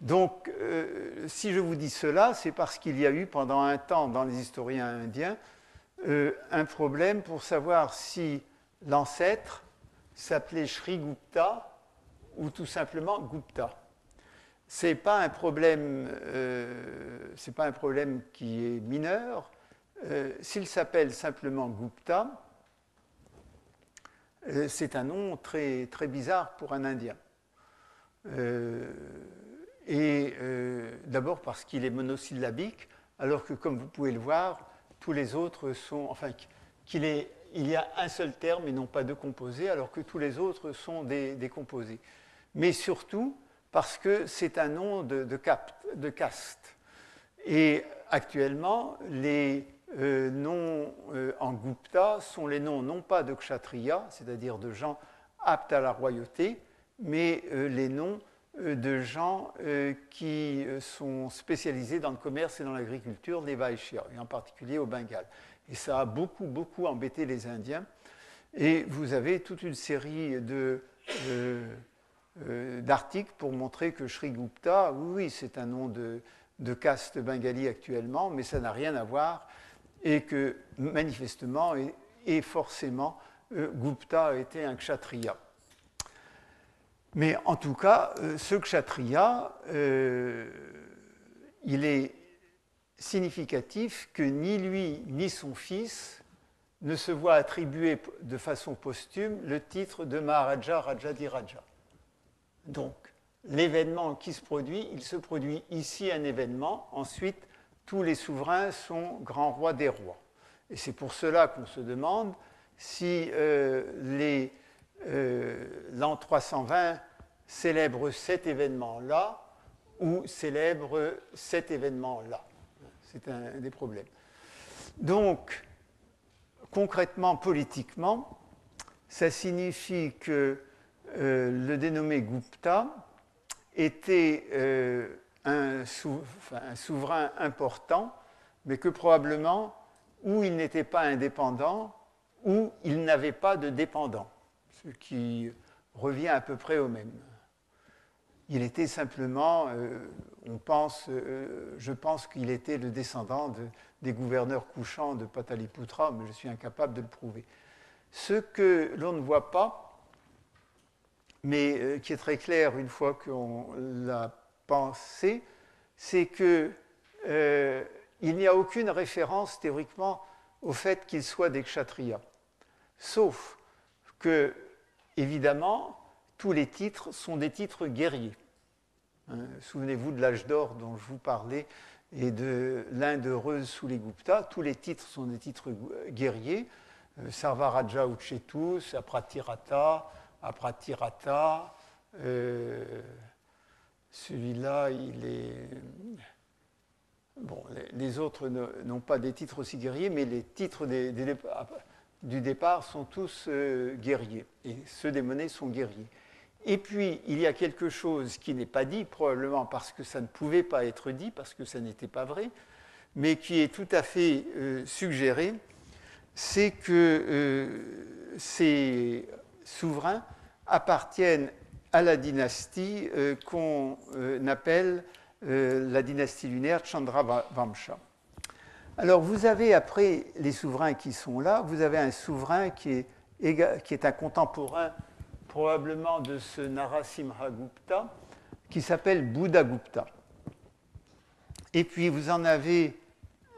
Donc, euh, si je vous dis cela, c'est parce qu'il y a eu pendant un temps dans les historiens indiens euh, un problème pour savoir si l'ancêtre s'appelait Sri Gupta ou tout simplement Gupta. Ce n'est pas, euh, pas un problème qui est mineur. S'il s'appelle simplement Gupta, c'est un nom très, bizarre pour un Indien. Et euh, d'abord parce qu'il est monosyllabique, alors que comme vous pouvez le voir, tous les autres sont, enfin, qu'il il y a un seul terme et non pas deux composés, alors que tous les autres sont des, composés. Mais surtout parce que c'est un nom de, de, caste. Et actuellement, les euh, noms euh, en Gupta sont les noms non pas de kshatriya, c'est-à-dire de gens aptes à la royauté, mais les noms euh, de gens euh, qui euh, sont spécialisés dans le commerce et dans l'agriculture, les Vaishyas, et en particulier au Bengale. Et ça a beaucoup, beaucoup embêté les Indiens. Et vous avez toute une série de, d'articles pour montrer que Sri Gupta, oui, c'est un nom de caste bengali actuellement, mais ça n'a rien à voir, et que manifestement et, forcément, Gupta a été un kshatriya. Mais en tout cas, euh, ce kshatriya, euh, il est significatif que ni lui ni son fils ne se voient attribuer de façon posthume le titre de Maharaja Rajadiraja. Donc, l'événement qui se produit, il se produit ici un événement, ensuite tous les souverains sont grands rois des rois. Et c'est pour cela qu'on se demande si euh, euh, l'an 320 célèbre cet événement-là ou célèbre cet événement-là. C'est un des problèmes. Donc, concrètement, politiquement, ça signifie que euh, le dénommé Gupta était un, souverain important, mais que probablement, ou il n'était pas indépendant, ou il n'avait pas de dépendant ce qui revient à peu près au même. Il était simplement, euh, on pense, euh, je pense qu'il était le descendant des gouverneurs couchants de Pataliputra, mais je suis incapable de le prouver. Ce que l'on ne voit pas, mais euh, qui est très clair une fois qu'on l'a c'est qu'il n'y a aucune référence théoriquement au fait qu'il soit des kshatriyas, sauf que évidemment, tous les titres sont des titres guerriers. Hein, souvenez-vous de l'âge d'or dont je vous parlais et de l'Inde heureuse sous les Guptas. Tous les titres sont des titres guerriers. Euh, Sarvaraja Uchetus, Apratirata, Apratirata. Euh, celui-là, il est. Bon, les, autres n'ont pas des titres aussi guerriers, mais les titres des du départ sont tous euh, guerriers, et ceux des monnaies sont guerriers. Et puis, il y a quelque chose qui n'est pas dit, probablement parce que ça ne pouvait pas être dit, parce que ça n'était pas vrai, mais qui est tout à fait euh, suggéré, c'est que euh, ces souverains appartiennent à la dynastie qu'on appelle la dynastie lunaire Chandravamsha. Alors vous avez après les souverains qui sont là, vous avez un souverain qui est qui est un contemporain probablement de ce Narasimhagupta, qui s'appelle Buddhagupta. Et puis vous en avez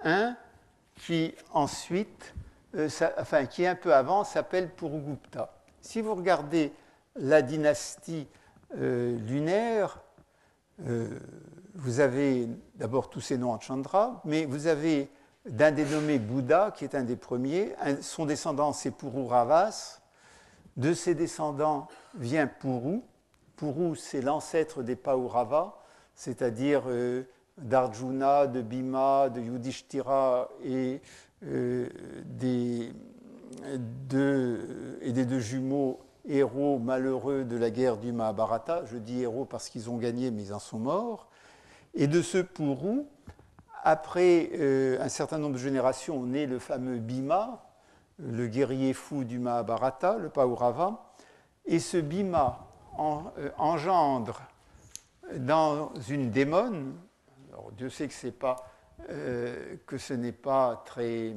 un qui ensuite, euh, enfin qui un peu avant, s'appelle Purugupta. Si vous regardez la dynastie euh, lunaire, euh, vous avez d'abord tous ces noms en Chandra, mais vous avez d'un dénommé Bouddha, qui est un des premiers. son descendant, c'est Pururavas. De ses descendants vient Puru. Puru, c'est l'ancêtre des Paurava, c'est-à-dire euh, d'Arjuna, de Bhima, de Yudhishthira et des deux jumeaux héros malheureux de la guerre du Mahabharata. Je dis héros parce qu'ils ont gagné, mais ils en sont morts. Et de ce Puru, après euh, un certain nombre de générations, naît le fameux Bhima, le guerrier fou du Mahabharata, le Paurava. Et ce Bhima euh, engendre dans une démone, alors Dieu sait que, pas, euh, que ce n'est pas très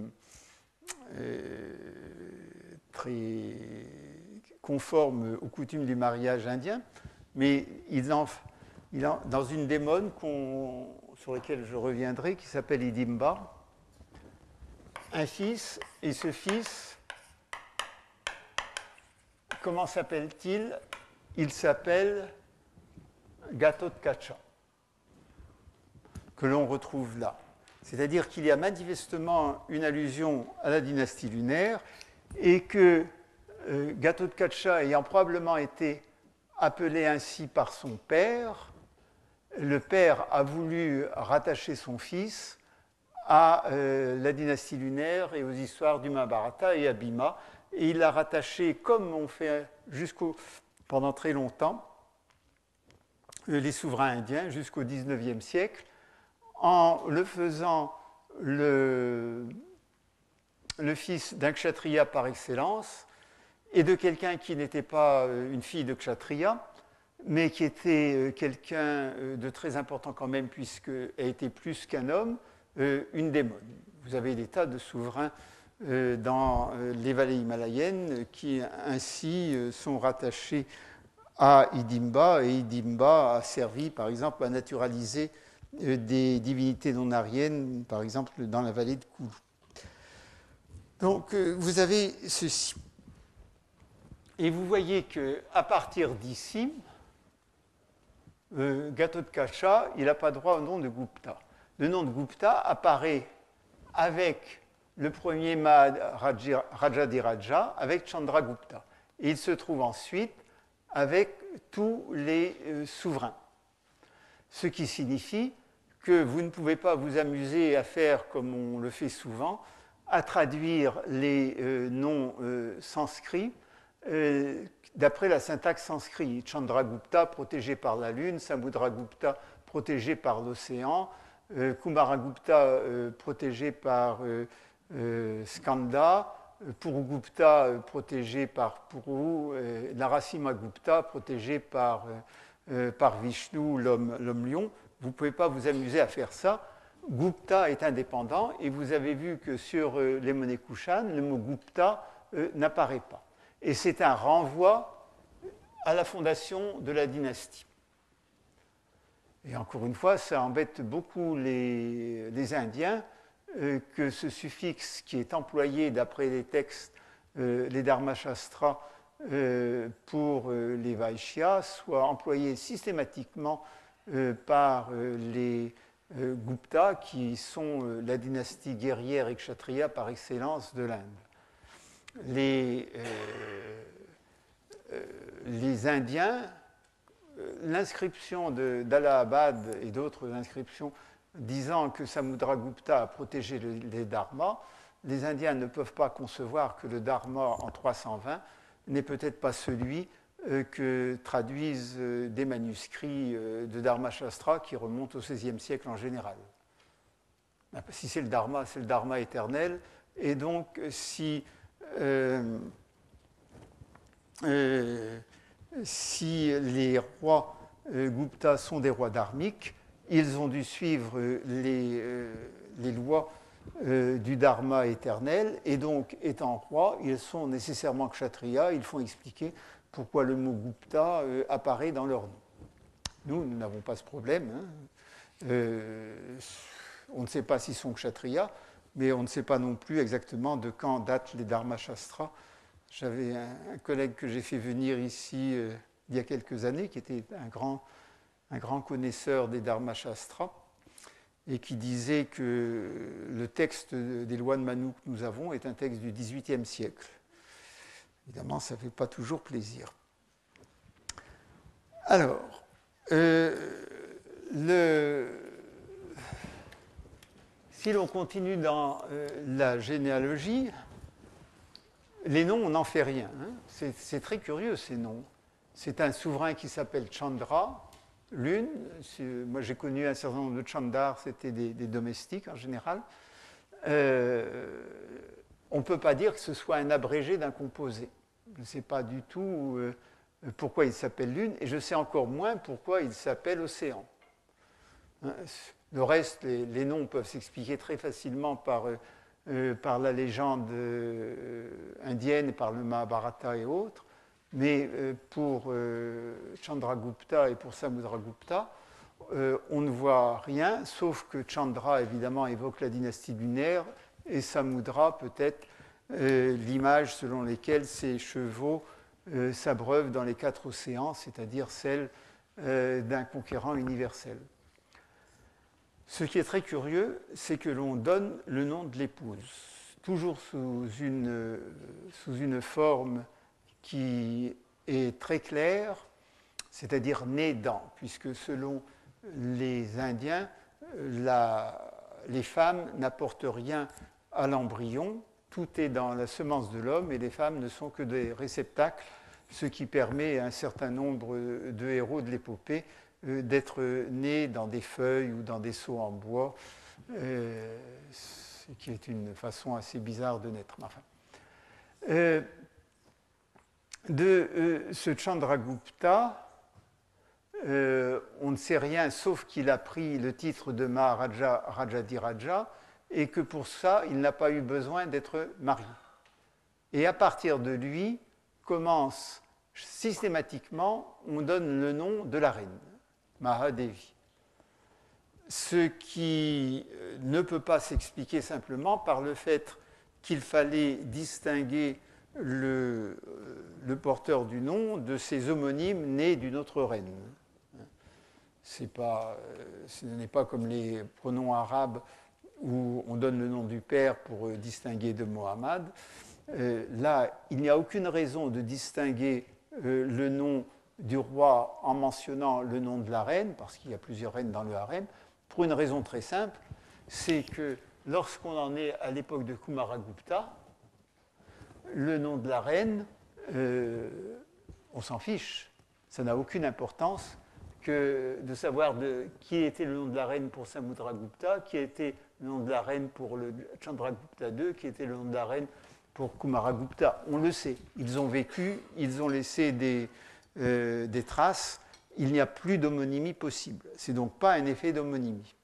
conforme aux coutumes du mariage indien, mais en, en, dans une démone sur lequel je reviendrai, qui s'appelle Idimba, un fils, et ce fils, comment s'appelle-t-il? Il, s'appelle Gatotkacha, que l'on retrouve là. C'est-à-dire qu'il y a manifestement une allusion à la dynastie lunaire et que euh, Gatotkacha ayant probablement été appelé ainsi par son père, le père a voulu rattacher son fils à euh, la dynastie lunaire et aux histoires du Mahabharata et à Bhima. Et il l'a rattaché, comme on fait jusqu'au, pendant très longtemps, euh, les souverains indiens jusqu'au XIXe siècle, en le faisant le fils d'un kshatriya par excellence et de quelqu'un qui n'était pas euh, une fille de kshatriya, mais qui était euh, quelqu'un euh, de très important quand même, puisqu'elle était plus qu'un homme, une démone. Vous avez des tas de souverains dans les vallées himalayennes qui ainsi sont rattachés à Idimba, et Idimba a servi par exemple à naturaliser des divinités non ariennes, par exemple dans la vallée de Koulou. Donc vous avez ceci. Et vous voyez qu'à partir d'ici, euh, Gatotkacha, il n'a pas droit au nom de Gupta. Le nom de Gupta apparaît avec le premier Maharaja avec Chandragupta. Et il se trouve ensuite avec tous les euh, souverains. Ce qui signifie que vous ne pouvez pas vous amuser à faire comme on le fait souvent, à traduire les euh, noms euh, sanscrits d'après la syntaxe sanskrit. Chandragupta protégé par la lune, Samudragupta protégé par l'océan, euh, Kumaragupta euh, protégé par euh, Skanda, Purugupta protégé par Puru, Narasimhagupta protégé par, Vishnu, l'homme-lion. Vous ne pouvez pas vous amuser à faire ça. Gupta est indépendant et vous avez vu que sur les monnaies Kushan, le mot Gupta n'apparaît pas. Et c'est un renvoi à la fondation de la dynastie. Et encore une fois, ça embête beaucoup les, Indiens euh, que ce suffixe qui est employé d'après les textes, euh, les Dharmashastras, euh, pour les Vaishyas soit employé systématiquement par les Gupta, qui sont la dynastie guerrière et kshatriya par excellence de l'Inde les, euh, euh, les Indiens, euh, l'inscription d'Allahabad et d'autres inscriptions disant que Samudragupta a protégé les dharmas, les Indiens ne peuvent pas concevoir que le dharma en 320 n'est peut-être pas celui que traduisent des manuscrits de Dharma Shastra qui remontent au XVIe siècle en général. Si c'est le dharma, c'est le dharma éternel. Et donc, si si les rois euh, Gupta sont des rois dharmiques, ils ont dû suivre les, lois euh, du dharma éternel, et donc étant roi, ils sont nécessairement kshatriya, ils font expliquer pourquoi le mot Gupta euh, apparaît dans leur nom. Nous, nous n'avons pas ce problème. Hein. on ne sait pas s'ils sont kshatriya, mais on ne sait pas non plus exactement de quand datent les Dharma Shastras. J'avais un, collègue que j'ai fait venir ici il y a quelques années, qui était un grand, un grand connaisseur des Dharma Shastras et qui disait que le texte des lois de Manu que nous avons est un texte du XVIIIe siècle. Évidemment, ça ne fait pas toujours plaisir. Alors, euh, le... si l'on continue dans euh, la généalogie, les noms, on n'en fait rien. Hein. C'est très curieux, ces noms. C'est un souverain qui s'appelle Chandra, L'une, moi j'ai connu un certain nombre de chandars, c'était des, domestiques en général. Euh, on ne peut pas dire que ce soit un abrégé d'un composé. Je ne sais pas du tout euh, pourquoi il s'appelle Lune, et je sais encore moins pourquoi il s'appelle Océan. Hein, le reste, les, noms peuvent s'expliquer très facilement par, euh, par la légende indienne, par le Mahabharata et autres. Mais euh, pour euh, Chandragupta et pour Samudragupta, euh, on ne voit rien, sauf que Chandra, évidemment, évoque la dynastie lunaire, et Samudra, peut-être l'image selon laquelle ces chevaux s'abreuvent dans les quatre océans, c'est-à-dire celle d'un conquérant universel. Ce qui est très curieux, c'est que l'on donne le nom de l'épouse, toujours sous une, forme qui est très clair, c'est-à-dire né dans, puisque selon les Indiens, les femmes n'apportent rien à l'embryon, tout est dans la semence de l'homme et les femmes ne sont que des réceptacles, ce qui permet à un certain nombre de héros de l'épopée d'être nés dans des feuilles ou dans des seaux en bois, euh, ce qui est une façon assez bizarre de naître. Euh, de euh, ce Chandragupta, euh, on ne sait rien sauf qu'il a pris le titre de Maharaja Rajadiraja et que pour ça, il n'a pas eu besoin d'être marié. Et à partir de lui, commence systématiquement, on donne le nom de la reine, Mahadevi. Ce qui euh, ne peut pas s'expliquer simplement par le fait qu'il fallait distinguer le, le, porteur du nom de ses homonymes nés d'une autre reine. Pas, euh, ce n'est pas comme les pronoms arabes où on donne le nom du père pour euh, distinguer de Mohammed. Euh, là, il n'y a aucune raison de distinguer le nom du roi en mentionnant le nom de la reine, parce qu'il y a plusieurs reines dans le harem, pour une raison très simple, c'est que lorsqu'on en est à l'époque de Kumaragupta, le nom de la reine, euh, on s'en fiche. Ça n'a aucune importance que de savoir qui était le nom de la reine pour Samudragupta, qui était le nom de la reine pour le Chandragupta II, qui était le nom de la reine pour Kumaragupta. On le sait. Ils ont vécu, ils ont laissé des, euh, des traces. Il n'y a plus d'homonymie possible. C'est donc pas un effet d'homonymie.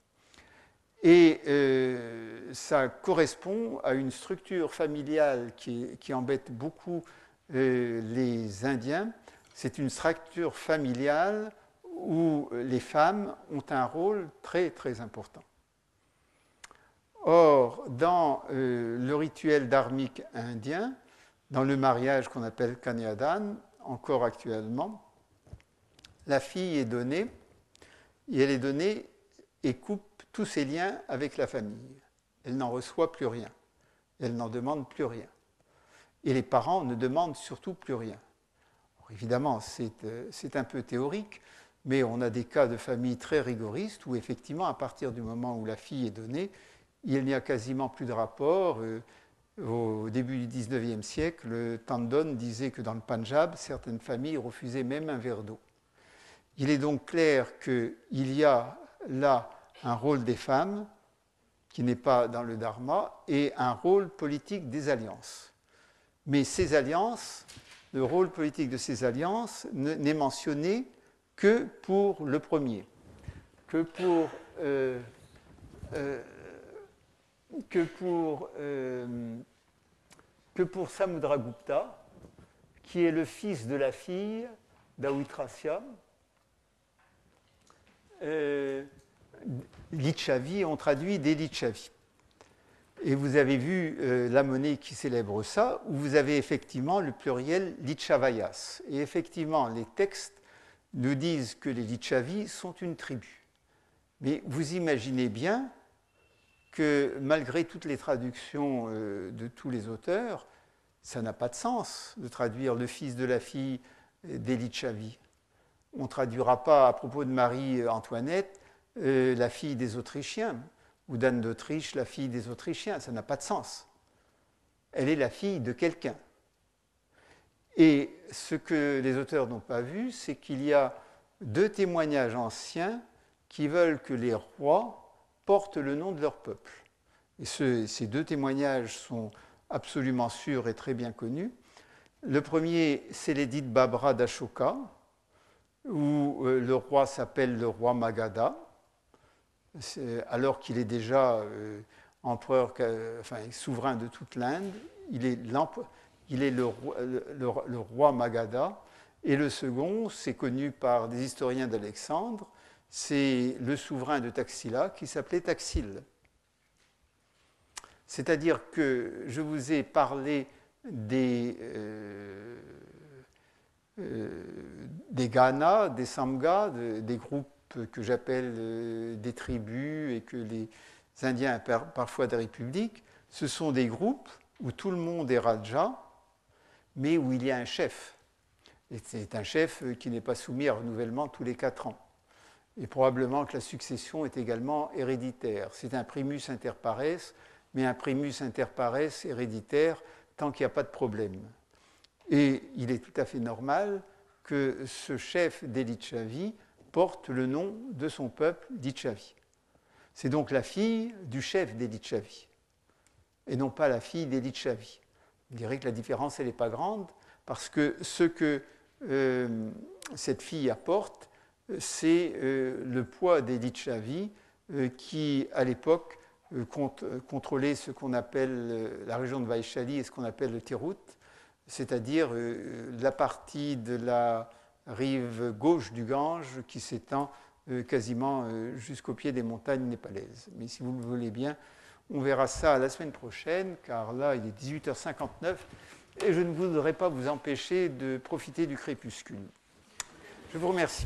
Et euh, ça correspond à une structure familiale qui, embête beaucoup euh, les Indiens. C'est une structure familiale où les femmes ont un rôle très très important. Or, dans le rituel dharmique indien, dans le mariage qu'on appelle Kanyadan, encore actuellement, la fille est donnée, et elle est donnée et coupe tous ses liens avec la famille. Elle n'en reçoit plus rien. Elle n'en demande plus rien. Et les parents ne demandent surtout plus rien. évidemment, euh, c'est un peu théorique, mais on a des cas de famille très rigoristes où effectivement, à partir du moment où la fille est donnée, il n'y a quasiment plus de rapport. Euh, au début du XIXe siècle, Tandon disait que dans le Punjab, certaines familles refusaient même un verre d'eau. Il est donc clair qu'il y a là un rôle des femmes qui n'est pas dans le dharma et un rôle politique des alliances. Mais ces alliances, le rôle politique de ces alliances n'est mentionné que pour le premier, que pour euh, euh, que pour, que pour Samudragupta, qui est le fils de la fille d'Awitrasya, euh, Lichavi, on traduit des Lichavi. Et vous avez vu euh, la monnaie qui célèbre ça, où vous avez effectivement le pluriel Lichavayas. Et effectivement, les textes nous disent que les Lichavis sont une tribu. Mais vous imaginez bien que malgré toutes les traductions euh, de tous les auteurs, ça n'a pas de sens de traduire le fils de la fille d'Elichavi. On ne traduira pas à propos de Marie-Antoinette euh, la fille des Autrichiens ou d'Anne d'Autriche la fille des Autrichiens. Ça n'a pas de sens. Elle est la fille de quelqu'un. Et ce que les auteurs n'ont pas vu, c'est qu'il y a deux témoignages anciens qui veulent que les rois portent le nom de leur peuple. Et ces deux témoignages sont absolument sûrs et très bien connus. Le premier, c'est l'édit de Babra d'Ashoka, où euh, le roi s'appelle le roi Magadha, alors qu'il est déjà euh, empereur, enfin, souverain de toute l'Inde. Il est, il est le, roi, le, roi Magadha. Et le second, c'est connu par des historiens d'Alexandre, c'est le souverain de Taxila qui s'appelait Taxil. C'est-à-dire que je vous ai parlé des, euh, euh, des Ghana, des groupes que j'appelle euh, des tribus et que les Indiens appellent parfois des républiques. Ce sont des groupes où tout le monde est Raja, mais où il y a un chef. C'est un chef qui n'est pas soumis à renouvellement tous les quatre ans. Et probablement que la succession est également héréditaire. C'est un primus inter pares mais un primus inter pares héréditaire tant qu'il n'y a pas de problème. Et il est tout à fait normal que ce chef d'Elichavi porte le nom de son peuple d'Ichavi. C'est donc la fille du chef d'Elichavi, et non pas la fille d'Elichavi. On dirait que la différence, elle n'est pas grande, parce que ce que euh, cette fille apporte, c'est euh, le poids d'Elichavi, euh, qui, à l'époque, euh, euh, contrôler ce qu'on appelle la région de Vaishali et ce qu'on appelle le Tirut, c'est-à-dire la partie de la rive gauche du Gange qui s'étend quasiment jusqu'au pied des montagnes népalaises. Mais si vous le voulez bien, on verra ça la semaine prochaine, car là, il est 18h59 et je ne voudrais pas vous empêcher de profiter du crépuscule. Je vous remercie.